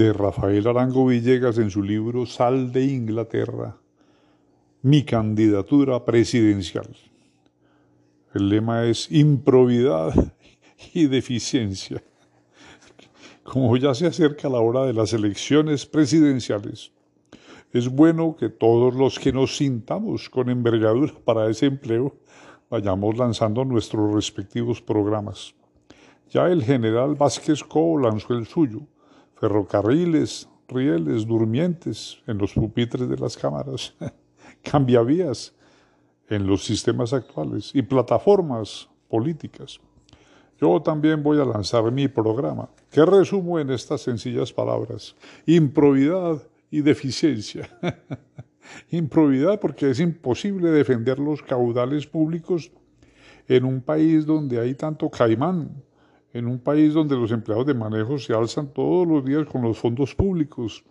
de Rafael Arango Villegas en su libro Sal de Inglaterra, mi candidatura presidencial. El lema es improbidad y deficiencia. Como ya se acerca la hora de las elecciones presidenciales, es bueno que todos los que nos sintamos con envergadura para ese empleo vayamos lanzando nuestros respectivos programas. Ya el general Vázquez Cobo lanzó el suyo, ferrocarriles, rieles, durmientes en los pupitres de las cámaras, cambiavías en los sistemas actuales y plataformas políticas. Yo también voy a lanzar mi programa, que resumo en estas sencillas palabras, improbidad y deficiencia. improbidad porque es imposible defender los caudales públicos en un país donde hay tanto caimán, en un país donde los empleados de manejo se alzan todos los días con los fondos públicos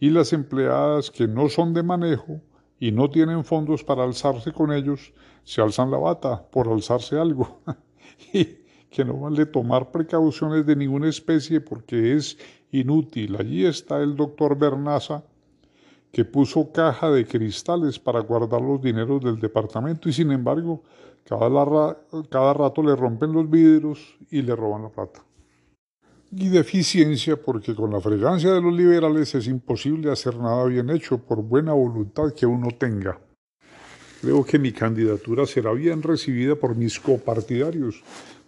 y las empleadas que no son de manejo y no tienen fondos para alzarse con ellos, se alzan la bata por alzarse algo. y que no vale tomar precauciones de ninguna especie porque es inútil. Allí está el doctor Bernaza, que puso caja de cristales para guardar los dineros del departamento y sin embargo cada, cada rato le rompen los vidrios y le roban la plata. Y deficiencia porque con la fregancia de los liberales es imposible hacer nada bien hecho por buena voluntad que uno tenga. Creo que mi candidatura será bien recibida por mis copartidarios,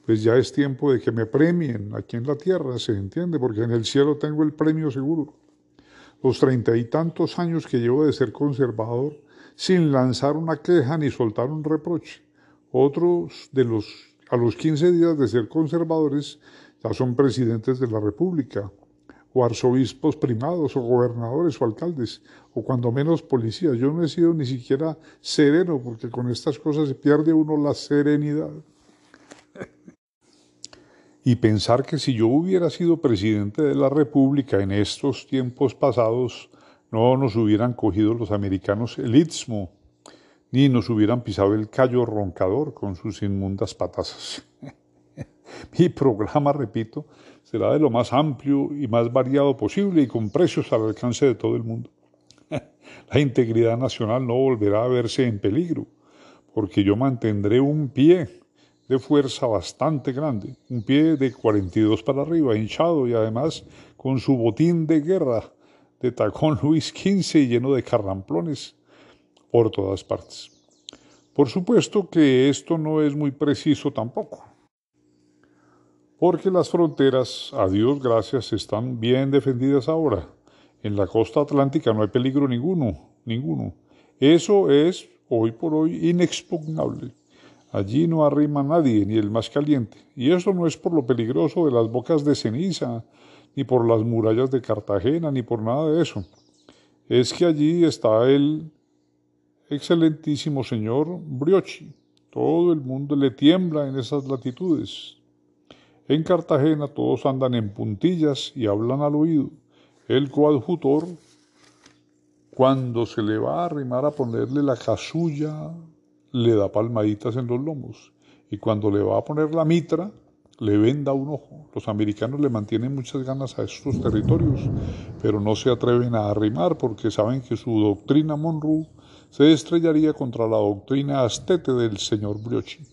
pues ya es tiempo de que me premien aquí en la tierra, se entiende, porque en el cielo tengo el premio seguro. Los treinta y tantos años que llevo de ser conservador, sin lanzar una queja ni soltar un reproche. Otros de los, a los quince días de ser conservadores, ya son presidentes de la República, o arzobispos primados, o gobernadores, o alcaldes, o cuando menos policías. Yo no he sido ni siquiera sereno, porque con estas cosas se pierde uno la serenidad y pensar que si yo hubiera sido presidente de la República en estos tiempos pasados, no nos hubieran cogido los americanos el istmo, ni nos hubieran pisado el callo roncador con sus inmundas patazas. Mi programa, repito, será de lo más amplio y más variado posible y con precios al alcance de todo el mundo. La integridad nacional no volverá a verse en peligro, porque yo mantendré un pie de fuerza bastante grande, un pie de 42 para arriba, hinchado y además con su botín de guerra de tacón Luis XV lleno de carramplones por todas partes. Por supuesto que esto no es muy preciso tampoco, porque las fronteras, a Dios gracias, están bien defendidas ahora. En la costa atlántica no hay peligro ninguno, ninguno. Eso es, hoy por hoy, inexpugnable. Allí no arrima nadie, ni el más caliente. Y eso no es por lo peligroso de las bocas de ceniza, ni por las murallas de Cartagena, ni por nada de eso. Es que allí está el excelentísimo señor Briochi. Todo el mundo le tiembla en esas latitudes. En Cartagena todos andan en puntillas y hablan al oído. El coadjutor, cuando se le va a arrimar a ponerle la casulla le da palmaditas en los lomos y cuando le va a poner la mitra, le venda un ojo. Los americanos le mantienen muchas ganas a estos territorios, pero no se atreven a arrimar porque saben que su doctrina Monroe se estrellaría contra la doctrina astete del señor Briochi.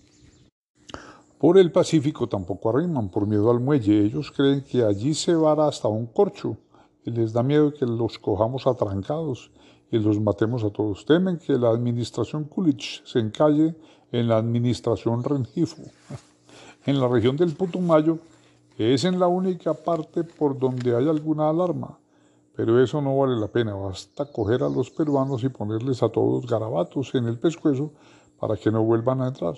Por el Pacífico tampoco arriman por miedo al muelle. Ellos creen que allí se vara hasta un corcho y les da miedo que los cojamos atrancados y los matemos a todos. Temen que la administración Kulich se encalle en la administración Rengifo. En la región del Putumayo es en la única parte por donde hay alguna alarma, pero eso no vale la pena. Basta coger a los peruanos y ponerles a todos garabatos en el pescuezo para que no vuelvan a entrar.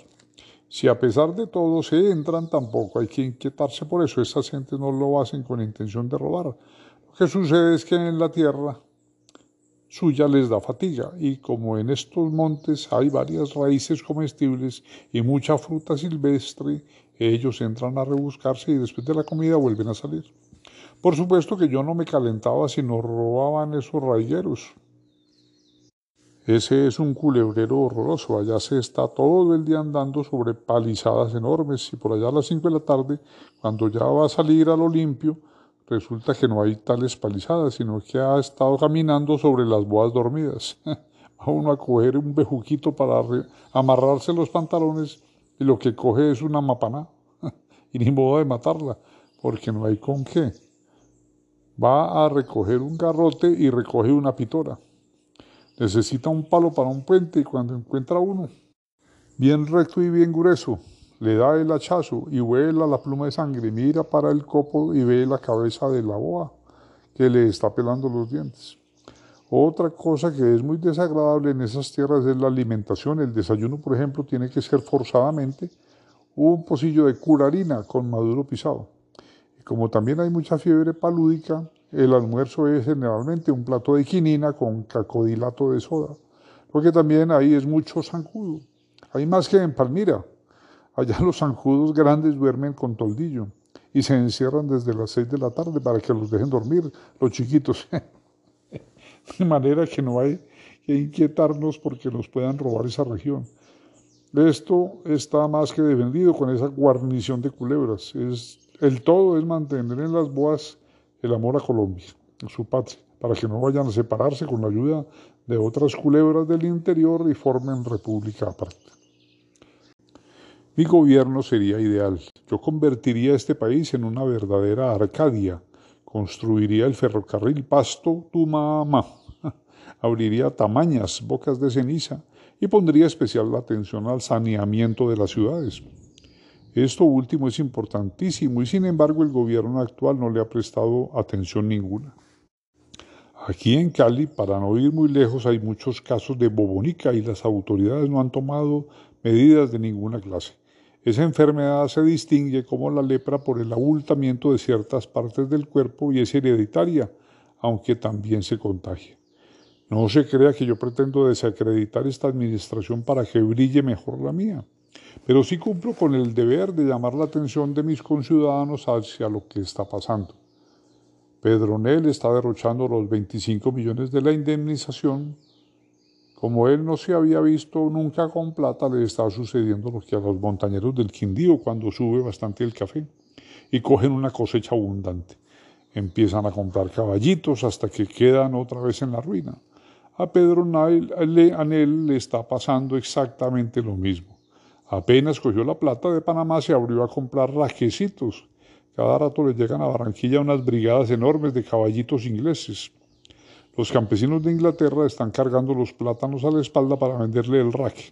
Si a pesar de todo se entran, tampoco hay que inquietarse por eso. Esas gentes no lo hacen con intención de robar. Que sucede es que en la tierra suya les da fatiga y como en estos montes hay varias raíces comestibles y mucha fruta silvestre, ellos entran a rebuscarse y después de la comida vuelven a salir. Por supuesto que yo no me calentaba si nos robaban esos rayeros. Ese es un culebrero horroroso. Allá se está todo el día andando sobre palizadas enormes y por allá a las cinco de la tarde, cuando ya va a salir a lo limpio, resulta que no hay tales palizadas, sino que ha estado caminando sobre las boas dormidas. a uno a coger un bejuquito para amarrarse los pantalones y lo que coge es una mapaná. y ni modo de matarla, porque no hay con qué. Va a recoger un garrote y recoge una pitora. Necesita un palo para un puente y cuando encuentra uno, bien recto y bien grueso, le da el hachazo y vuela la pluma de sangre, mira para el copo y ve la cabeza de la boa que le está pelando los dientes. Otra cosa que es muy desagradable en esas tierras es la alimentación. El desayuno, por ejemplo, tiene que ser forzadamente un pocillo de curarina con maduro pisado. Y como también hay mucha fiebre palúdica, el almuerzo es generalmente un plato de quinina con cacodilato de soda, porque también ahí es mucho zancudo. Hay más que en Palmira. Allá los zancudos grandes duermen con toldillo y se encierran desde las seis de la tarde para que los dejen dormir, los chiquitos. de manera que no hay que inquietarnos porque nos puedan robar esa región. Esto está más que defendido con esa guarnición de culebras. Es, el todo es mantener en las boas el amor a Colombia, su patria, para que no vayan a separarse con la ayuda de otras culebras del interior y formen república aparte. Mi gobierno sería ideal. Yo convertiría este país en una verdadera Arcadia. Construiría el ferrocarril Pasto-Tumama. Abriría tamañas bocas de ceniza y pondría especial atención al saneamiento de las ciudades. Esto último es importantísimo y sin embargo el gobierno actual no le ha prestado atención ninguna. Aquí en Cali, para no ir muy lejos, hay muchos casos de bobonica y las autoridades no han tomado medidas de ninguna clase. Esa enfermedad se distingue como la lepra por el abultamiento de ciertas partes del cuerpo y es hereditaria, aunque también se contagia. No se crea que yo pretendo desacreditar esta administración para que brille mejor la mía, pero sí cumplo con el deber de llamar la atención de mis conciudadanos hacia lo que está pasando. Pedronel está derrochando los 25 millones de la indemnización como él no se había visto nunca con plata, le está sucediendo lo que a los montañeros del Quindío cuando sube bastante el café y cogen una cosecha abundante. Empiezan a comprar caballitos hasta que quedan otra vez en la ruina. A Pedro Anel le está pasando exactamente lo mismo. Apenas cogió la plata de Panamá, se abrió a comprar rajecitos. Cada rato le llegan a Barranquilla unas brigadas enormes de caballitos ingleses. Los campesinos de Inglaterra están cargando los plátanos a la espalda para venderle el raque.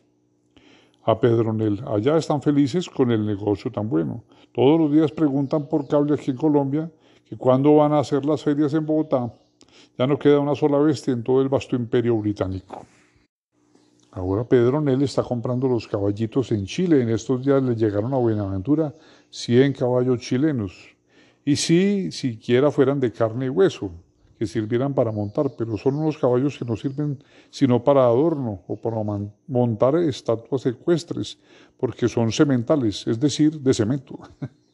A Pedronel, allá están felices con el negocio tan bueno. Todos los días preguntan por cable aquí en Colombia que cuándo van a hacer las ferias en Bogotá. Ya no queda una sola bestia en todo el vasto imperio británico. Ahora Pedronel está comprando los caballitos en Chile. En estos días le llegaron a Buenaventura 100 caballos chilenos. Y si siquiera fueran de carne y hueso, que sirvieran para montar, pero son unos caballos que no sirven sino para adorno o para montar estatuas ecuestres, porque son sementales, es decir, de cemento.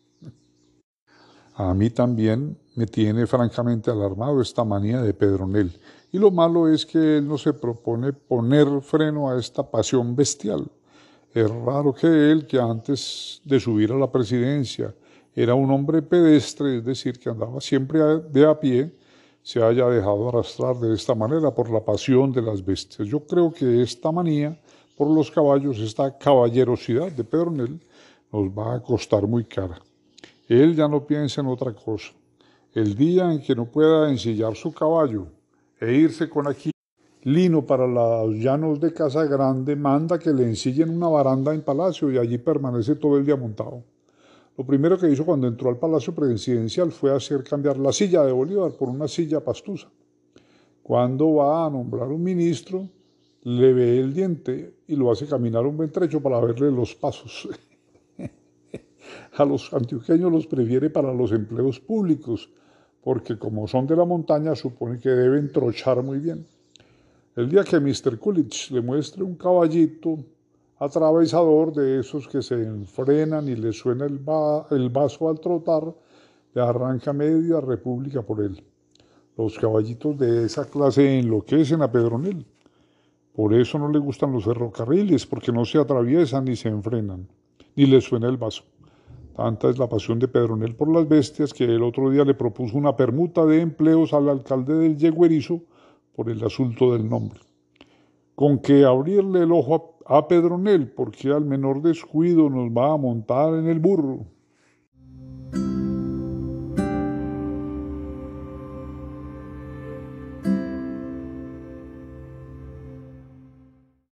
A mí también me tiene francamente alarmado esta manía de Pedronel, y lo malo es que él no se propone poner freno a esta pasión bestial. Es raro que él, que antes de subir a la presidencia era un hombre pedestre, es decir, que andaba siempre de a pie, se haya dejado arrastrar de esta manera por la pasión de las bestias. Yo creo que esta manía por los caballos, esta caballerosidad de Pedronel, nos va a costar muy cara. Él ya no piensa en otra cosa. El día en que no pueda ensillar su caballo e irse con aquí lino para los llanos de Casa Grande, manda que le ensillen una baranda en palacio y allí permanece todo el día montado. Lo primero que hizo cuando entró al Palacio Presidencial fue hacer cambiar la silla de Bolívar por una silla pastusa. Cuando va a nombrar un ministro, le ve el diente y lo hace caminar un buen trecho para verle los pasos. a los antioqueños los prefiere para los empleos públicos, porque como son de la montaña supone que deben trochar muy bien. El día que Mr. Coolidge le muestre un caballito atravesador de esos que se enfrenan y les suena el, va el vaso al trotar, le arranca media república por él. Los caballitos de esa clase enloquecen a Pedronel. Por eso no le gustan los ferrocarriles, porque no se atraviesan ni se enfrenan, ni les suena el vaso. Tanta es la pasión de Pedronel por las bestias que el otro día le propuso una permuta de empleos al alcalde del Yeguerizo por el asunto del nombre. Con que abrirle el ojo a Pedronel, porque al menor descuido nos va a montar en el burro.